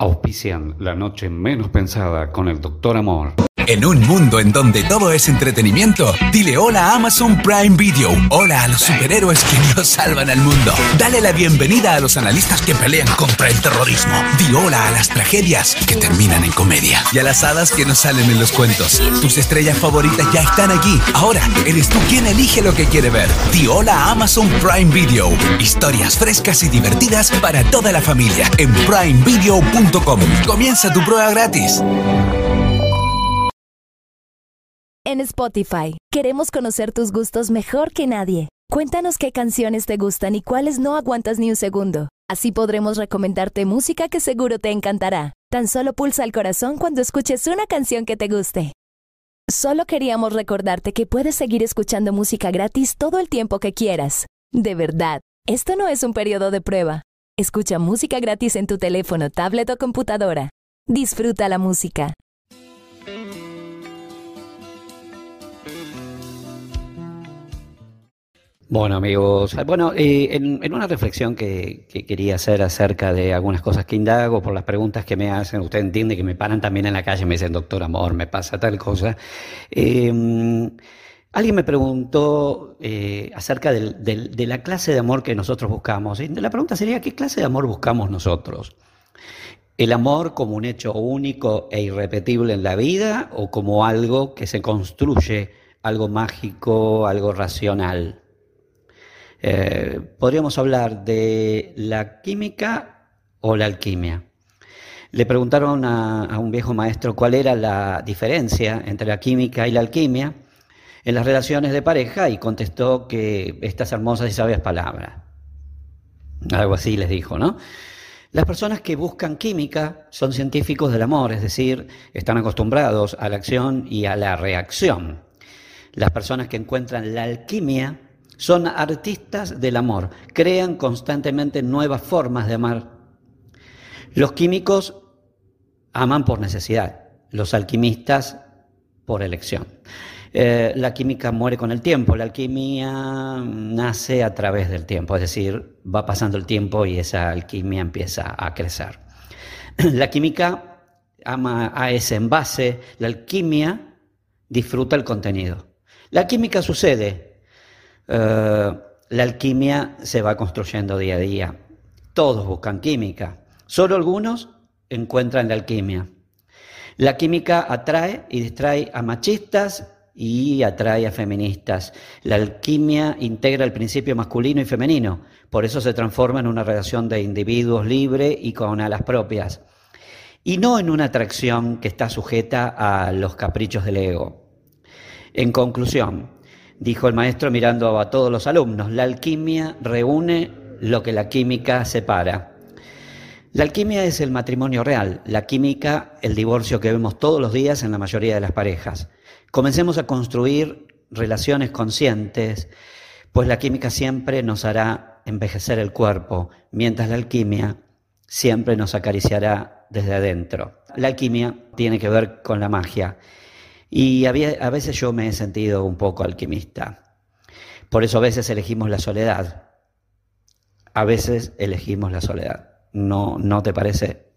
Auspician la noche menos pensada con el Doctor Amor. En un mundo en donde todo es entretenimiento, dile hola a Amazon Prime Video. Hola a los superhéroes que nos salvan al mundo. Dale la bienvenida a los analistas que pelean contra el terrorismo. Di hola a las tragedias que terminan en comedia. Y a las hadas que nos salen en los cuentos. Tus estrellas favoritas ya están aquí. Ahora, eres tú quien elige lo que quiere ver. Di hola a Amazon Prime Video. Historias frescas y divertidas para toda la familia en primevideo.com. Comienza tu prueba gratis. En Spotify, queremos conocer tus gustos mejor que nadie. Cuéntanos qué canciones te gustan y cuáles no aguantas ni un segundo. Así podremos recomendarte música que seguro te encantará. Tan solo pulsa el corazón cuando escuches una canción que te guste. Solo queríamos recordarte que puedes seguir escuchando música gratis todo el tiempo que quieras. De verdad, esto no es un periodo de prueba. Escucha música gratis en tu teléfono, tablet o computadora. Disfruta la música. Bueno amigos, bueno, eh, en, una reflexión que, quería hacer acerca de algunas cosas que indago por las preguntas que me hacen, usted entiende que me paran también en la calle y me dicen, doctor Amor, me pasa tal cosa. Em, alguien me preguntó eh, acerca de la clase de amor que nosotros buscamos. Y la pregunta sería, ¿qué clase de amor buscamos nosotros? ¿El amor como un hecho único e irrepetible en la vida o como algo que se construye, algo mágico, algo racional? Eh, podríamos hablar de la química o la alquimia. Le preguntaron a, un viejo maestro cuál era la diferencia entre la química y la alquimia en las relaciones de pareja y contestó que estas hermosas y sabias palabras. Algo así les dijo, ¿no? Las personas que buscan química son científicos del amor, es decir, están acostumbrados a la acción y a la reacción. Las personas que encuentran la alquimia son artistas del amor, crean constantemente nuevas formas de amar. Los químicos aman por necesidad, los alquimistas por elección. Eh, la química muere con el tiempo, la alquimia nace a través del tiempo, es decir, va pasando el tiempo y esa alquimia empieza a crecer. La química ama a ese envase, la alquimia disfruta el contenido. La química sucede eh, la alquimia se va construyendo día a día. Todos buscan química, solo algunos encuentran la alquimia. La química atrae y distrae a machistas y atrae a feministas. La alquimia integra el principio masculino y femenino, por eso se transforma en una relación de individuos libre y con alas propias, y no en una atracción que está sujeta a los caprichos del ego. En conclusión, dijo el maestro mirando a todos los alumnos, la alquimia reúne lo que la química separa. La alquimia es el matrimonio real, la química el divorcio que vemos todos los días en la mayoría de las parejas. Comencemos a construir relaciones conscientes, pues la química siempre nos hará envejecer el cuerpo, mientras la alquimia siempre nos acariciará desde adentro. La alquimia tiene que ver con la magia y a veces yo me he sentido un poco alquimista. Por eso a veces elegimos la soledad. A veces elegimos la soledad. ¿No, no te parece?